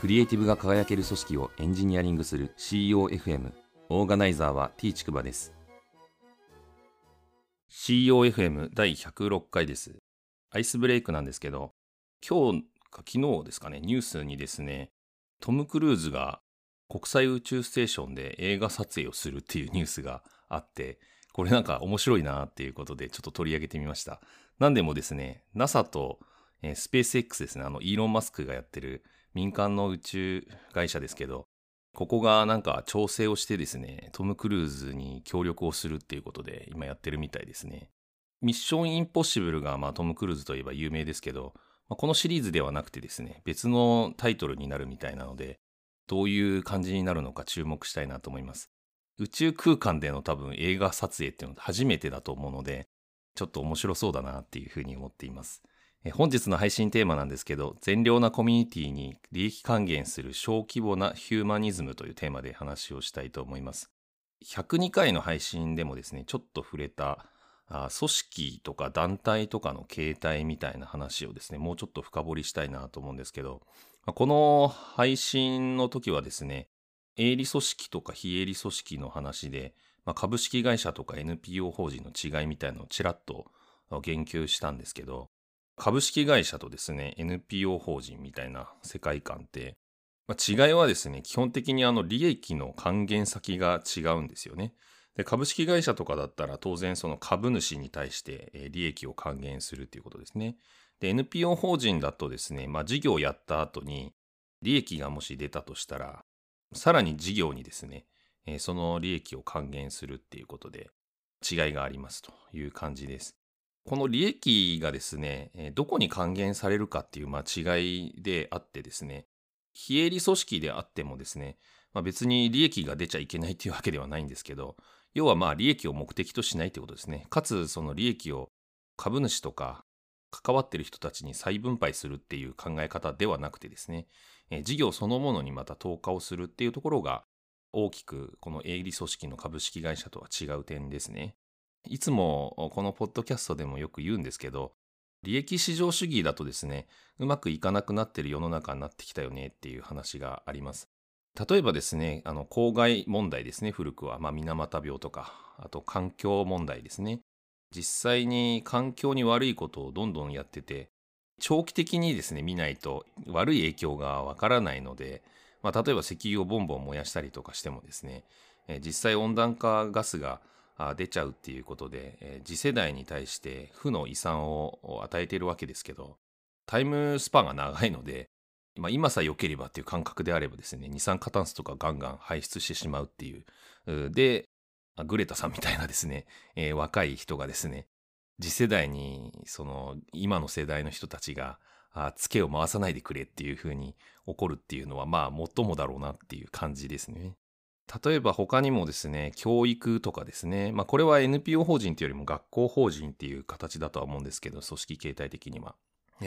クリエイティブが輝ける組織をエンジニアリングする COFM オーガナイザーは T ちくばです。COFM 第106回です。アイスブレイクなんですけど今日か昨日ですかねニュースにですねトム・クルーズが国際宇宙ステーションで映画撮影をするっていうニュースがあってこれなんか面白いなっていうことでちょっと取り上げてみました。なんでもですね NASA とスペース X ですねあのイーロン・マスクがやってる民間の宇宙会社ですけど、ここがなんか調整をしてですね、トム・クルーズに協力をするっていうことで今やってるみたいですね。ミッション・インポッシブルがまあトム・クルーズといえば有名ですけど、まあ、このシリーズではなくてですね、別のタイトルになるみたいなので、どういう感じになるのか注目したいなと思います。宇宙空間での多分映画撮影っていうのは初めてだと思うので、ちょっと面白そうだなっていうふうに思っています。本日の配信テーマなんですけど、善良なコミュニティに利益還元する小規模なヒューマニズムというテーマで話をしたいと思います。102回の配信でもですね、ちょっと触れた組織とか団体とかの形態みたいな話をですね、もうちょっと深掘りしたいなと思うんですけど、この配信の時はですね、営利組織とか非営利組織の話で、まあ、株式会社とか NPO 法人の違いみたいなのをちらっと言及したんですけど、株式会社とですね、NPO 法人みたいな世界観って、まあ、違いはですね、基本的にあの利益の還元先が違うんですよね。で株式会社とかだったら当然その株主に対して利益を還元するということですね。で、NPO 法人だとですね、まあ、事業をやった後に利益がもし出たとしたら、さらに事業にですね、その利益を還元するっていうことで違いがありますという感じです。この利益がですね、どこに還元されるかっていう間違いであってですね、非営利組織であってもですね、まあ、別に利益が出ちゃいけないっていうわけではないんですけど、要はまあ利益を目的としないってことですね。かつその利益を株主とか関わってる人たちに再分配するっていう考え方ではなくてですね、事業そのものにまた投下をするっていうところが大きくこの営利組織の株式会社とは違う点ですね。いつもこのポッドキャストでもよく言うんですけど、利益至上主義だとですね、うまくいかなくなってる世の中になってきたよねっていう話があります。例えばですね、あの、公害問題ですね、古くは。まあ、水俣病とか、あと環境問題ですね。実際に環境に悪いことをどんどんやってて、長期的にですね、見ないと悪い影響がわからないので、まあ、例えば石油をボンボン燃やしたりとかしてもですね、実際温暖化ガスが出ちゃうっていうことで、え、次世代に対して負の遺産を与えているわけですけど、タイムスパンが長いので、まあ、今さえ良ければっていう感覚であればですね、二酸化炭素とかガンガン排出してしまうっていう。で、グレタさんみたいなですね、えー、若い人がですね、次世代に、その、今の世代の人たちが、あツケを回さないでくれっていうふうに怒るっていうのは、まあ、もっともだろうなっていう感じですね。例えば他にもですね、教育とかですね、まあこれは NPO 法人というよりも学校法人っていう形だとは思うんですけど、組織形態的には。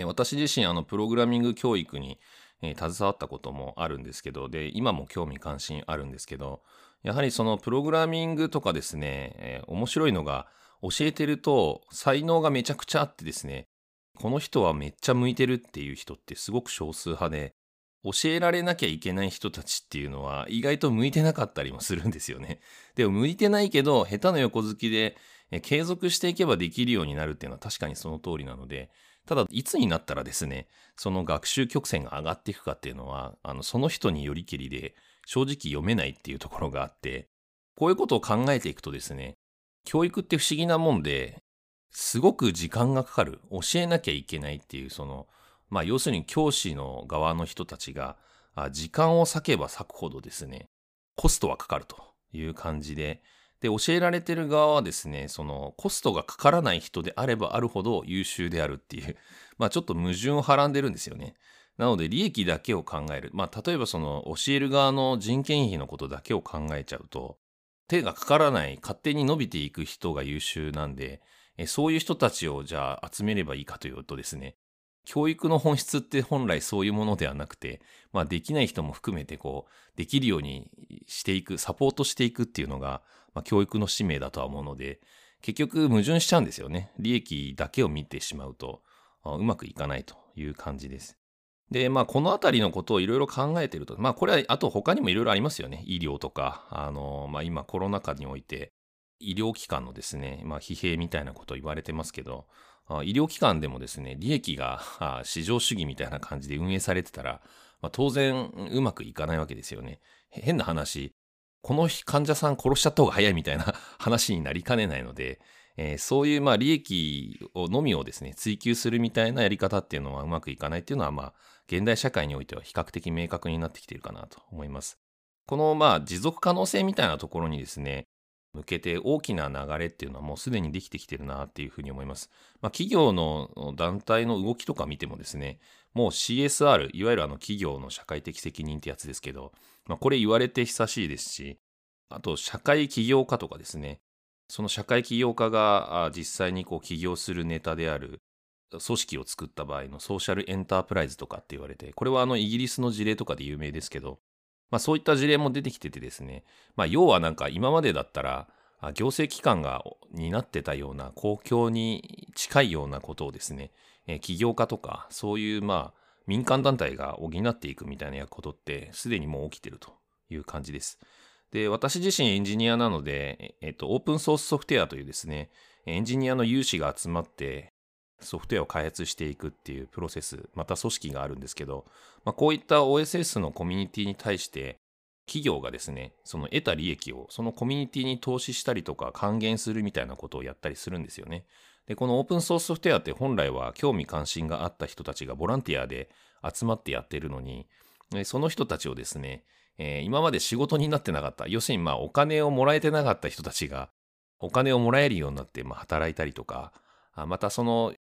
私自身、あの、プログラミング教育に、え、携わったこともあるんですけど、で、今も興味関心あるんですけど、やはりそのプログラミングとかですね、え、面白いのが、教えてると才能がめちゃくちゃあってですね、この人はめっちゃ向いてるっていう人ってすごく少数派で、教えられなきゃいけない人たちっていうのは意外と向いてなかったりもするんですよね。でも向いてないけど、下手な横好きで継続していけばできるようになるっていうのは確かにその通りなので、ただ、いつになったらですね、その学習曲線が上がっていくかっていうのは、あの、その人によりきりで正直読めないっていうところがあって、こういうことを考えていくとですね、教育って不思議なもんで、すごく時間がかかる。教えなきゃいけないっていう、その、まあ、要するに教師の側の人たちが、時間を割けば割くほどですね、コストはかかるという感じで、で、教えられてる側はですね、そのコストがかからない人であればあるほど優秀であるっていう、まあちょっと矛盾をはらんでるんですよね。なので利益だけを考える。まあ例えばその教える側の人件費のことだけを考えちゃうと、手がかからない、勝手に伸びていく人が優秀なんで、そういう人たちをじゃあ集めればいいかというとですね、教育の本質って本来そういうものではなくて、まあできない人も含めてこう、できるようにしていく、サポートしていくっていうのが、まあ教育の使命だとは思うので、結局矛盾しちゃうんですよね。利益だけを見てしまうと、うまくいかないという感じです。で、まあ、このあたりのことをいろいろ考えてると、まあ、これは、あと他にもいろいろありますよね。医療とか、あの、まあ、今コロナ禍において、医療機関のですね、まあ、疲弊みたいなことを言われてますけど、医療機関でもですね、利益が市場主義みたいな感じで運営されてたら、まあ、当然うまくいかないわけですよね。変な話、この患者さん殺しちゃった方が早いみたいな 話になりかねないので、えー、そういうまあ利益をのみをですね、追求するみたいなやり方っていうのはうまくいかないっていうのはまあ、現代社会においては比較的明確になってきているかなと思います。このまあ持続可能性みたいなところにですね、向けて大きな流れっていうのはもうすでにできてきてるなっていうふうに思います。まあ、企業の団体の動きとか見てもですね、もう CSR、いわゆるあの企業の社会的責任ってやつですけど、まあ、これ言われて久しいですし、あと社会起業家とかですね、その社会起業家が実際にこう起業するネタである組織を作った場合のソーシャルエンタープライズとかって言われて、これはあのイギリスの事例とかで有名ですけど、まあそういった事例も出てきててですね、まあ要はなんか今までだったら、行政機関が担ってたような公共に近いようなことをですね、起業家とかそういうまあ民間団体が補っていくみたいなことってすでにもう起きてるという感じです。で、私自身エンジニアなので、えっと、オープンソースソフトウェアというですね、エンジニアの有志が集まってソフトウェアを開発していくっていうプロセス、また組織があるんですけど、まあ、こういった OSS のコミュニティに対して企業がですね、その得た利益をそのコミュニティに投資したりとか還元するみたいなことをやったりするんですよね。で、このオープンソースソフトウェアって本来は興味関心があった人たちがボランティアで集まってやってるのに、その人たちをですね、えー、今まで仕事になってなかった、要するにまあお金をもらえてなかった人たちが、お金をもらえるようになってまあ働いたりとか、またその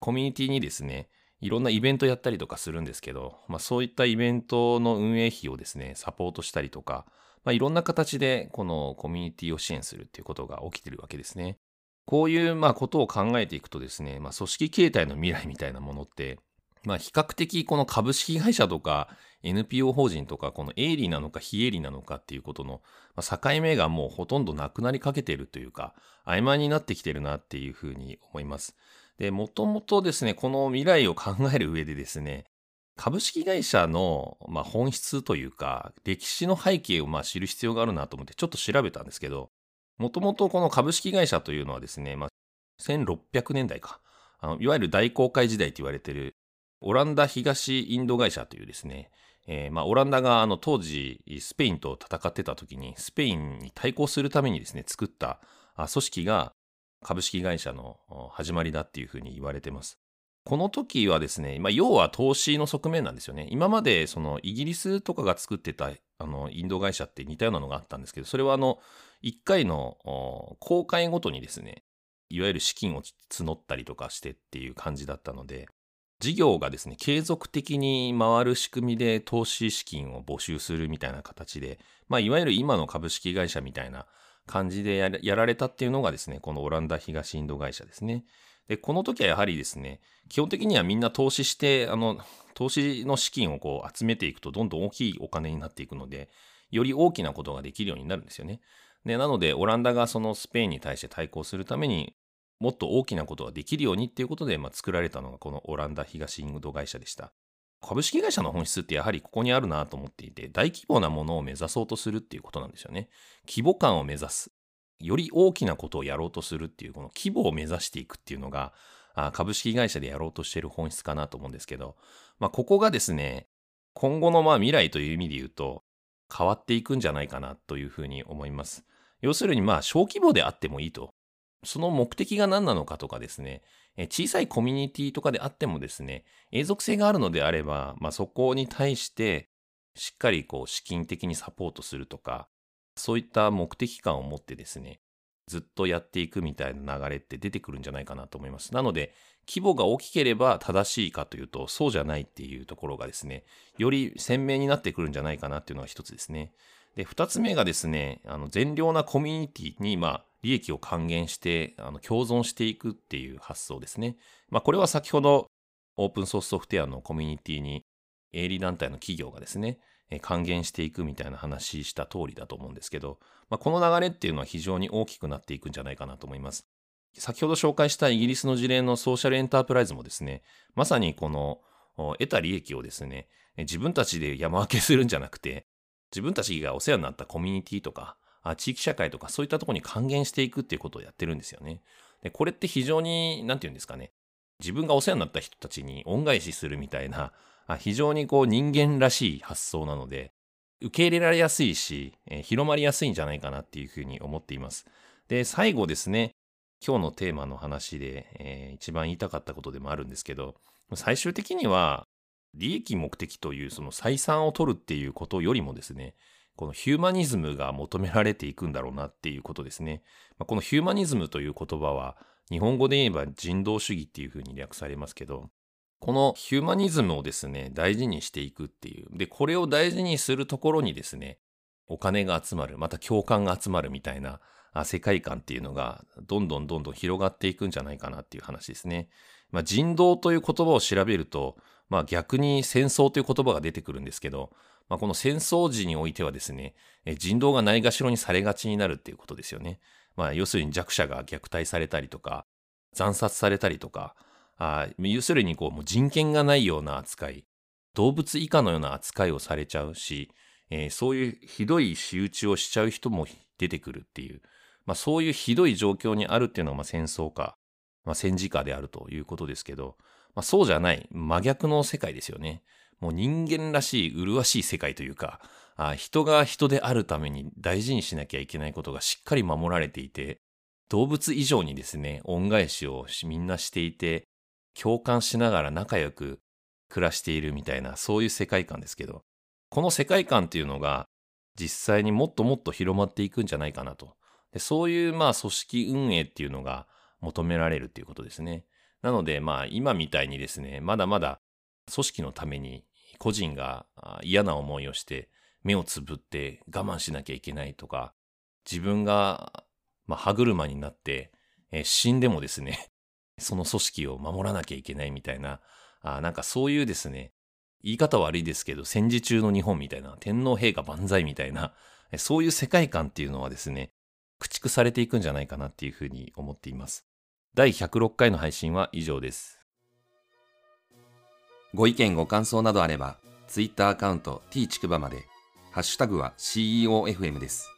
コミュニティにですね、いろんなイベントやったりとかするんですけど、まあ、そういったイベントの運営費をですね、サポートしたりとか、まあ、いろんな形でこのコミュニティを支援するっていうことが起きてるわけですね。こういうまあことを考えていくとですね、まあ、組織形態の未来みたいなものって、まあ、比較的この株式会社とか NPO 法人とか、この営利なのか非営利なのかっていうことの境目がもうほとんどなくなりかけているというか、曖昧になってきてるなっていうふうに思います。で、もともとですね、この未来を考える上でですね、株式会社の、まあ、本質というか、歴史の背景をまあ知る必要があるなと思ってちょっと調べたんですけど、もともとこの株式会社というのはですね、まあ、1600年代か。あのいわゆる大航海時代と言われているオランダ東インド会社というですね、えー、まあ、オランダがあの当時スペインと戦ってた時にスペインに対抗するためにですね作った組織が株式会社の始まりだっていうふうに言われてます。この時はですね、まあ、要は投資の側面なんですよね。今までそのイギリスとかが作ってたあのインド会社って似たようなのがあったんですけど、それはあの1回の公開ごとにですね、いわゆる資金を募ったりとかしてっていう感じだったので、事業がですね、継続的に回る仕組みで投資資金を募集するみたいな形で、まあ、いわゆる今の株式会社みたいな感じでやられたっていうのがですね、このオランダ東インド会社ですね。で、この時はやはりですね、基本的にはみんな投資して、あの、投資の資金をこう集めていくとどんどん大きいお金になっていくので、より大きなことができるようになるんですよね。で、なので、オランダがそのスペインに対して対抗するために、もっと大きなことができるようにっていうことで、まあ、作られたのがこのオランダ東インド会社でした。株式会社の本質ってやはりここにあるなと思っていて、大規模なものを目指そうとするっていうことなんですよね。規模感を目指す。より大きなことをやろうとするっていう、この規模を目指していくっていうのが、株式会社でやろうとしている本質かなと思うんですけど、まあ、ここがですね、今後のまあ未来という意味で言うと、変わっていくんじゃないかなというふうに思います。要するにまあ小規模であってもいいと。その目的が何なのかとかですね、小さいコミュニティとかであってもですね、永続性があるのであれば、まあ、そこに対してしっかりこう資金的にサポートするとか、そういった目的感を持ってですね、ずっとやっていくみたいな流れって出てくるんじゃないかなと思います。なので、規模が大きければ正しいかというと、そうじゃないっていうところがですね、より鮮明になってくるんじゃないかなっていうのが一つですね。で、二つ目がですね、あの善良なコミュニティに、まあ、利益を還元して、あの共存していくっていう発想ですね。まあ、これは先ほどオープンソースソフトウェアのコミュニティに営利団体の企業がですね、還元していくみたいな話した通りだと思うんですけど、まあ、この流れっていうのは非常に大きくなっていくんじゃないかなと思います。先ほど紹介したイギリスの事例のソーシャルエンタープライズもですね、まさにこの得た利益をですね、自分たちで山分けするんじゃなくて、自分たちがお世話になったコミュニティとか、地域社会とかそういったところに還元していくっていうことをやってるんですよね。で、これって非常に、なんて言うんですかね。自分がお世話になった人たちに恩返しするみたいな、非常にこう人間らしい発想なので、受け入れられやすいし、えー、広まりやすいんじゃないかなっていうふうに思っています。で、最後ですね、今日のテーマの話で、えー、一番言いたかったことでもあるんですけど、最終的には、利益目的というその採算を取るっていうことよりもですね、このヒューマニズムが求められていくんだろうなっていうことですね。このヒューマニズムという言葉は、日本語で言えば人道主義っていうふうに略されますけど、このヒューマニズムをですね、大事にしていくっていう。で、これを大事にするところにですね、お金が集まる、また共感が集まるみたいな世界観っていうのが、どんどんどんどん広がっていくんじゃないかなっていう話ですね。まあ、人道という言葉を調べると、まあ逆に戦争という言葉が出てくるんですけど、まあ、この戦争時においてはですね、人道がないがしろにされがちになるっていうことですよね。まあ、要するに弱者が虐待されたりとか、惨殺されたりとか、あ要するにこうもう人権がないような扱い、動物以下のような扱いをされちゃうし、えー、そういうひどい仕打ちをしちゃう人も出てくるっていう、まあ、そういうひどい状況にあるっていうのがまあ戦争か、まあ、戦時下であるということですけど、まあ、そうじゃない真逆の世界ですよね。もう人間らしい麗しい世界というか、あ人が人であるために大事にしなきゃいけないことがしっかり守られていて、動物以上にですね、恩返しをみんなしていて、共感しながら仲良く暮らしているみたいな、そういう世界観ですけど、この世界観っていうのが実際にもっともっと広まっていくんじゃないかなと。でそういうまあ組織運営っていうのが求められるっていうことですね。なのでまあ今みたいにですね、まだまだ組織のために個人が嫌な思いをして目をつぶって我慢しなきゃいけないとか、自分が、歯車になって、死んでもですね、その組織を守らなきゃいけないみたいな、あなんかそういうですね、言い方悪いですけど、戦時中の日本みたいな、天皇陛下万歳みたいな、そういう世界観っていうのはですね、駆逐されていくんじゃないかなっていうふうに思っています。第106回の配信は以上です。ご意見ご感想などあれば、ツイッターアカウント t ちくばまで、ハッシュタグは CEOFM です。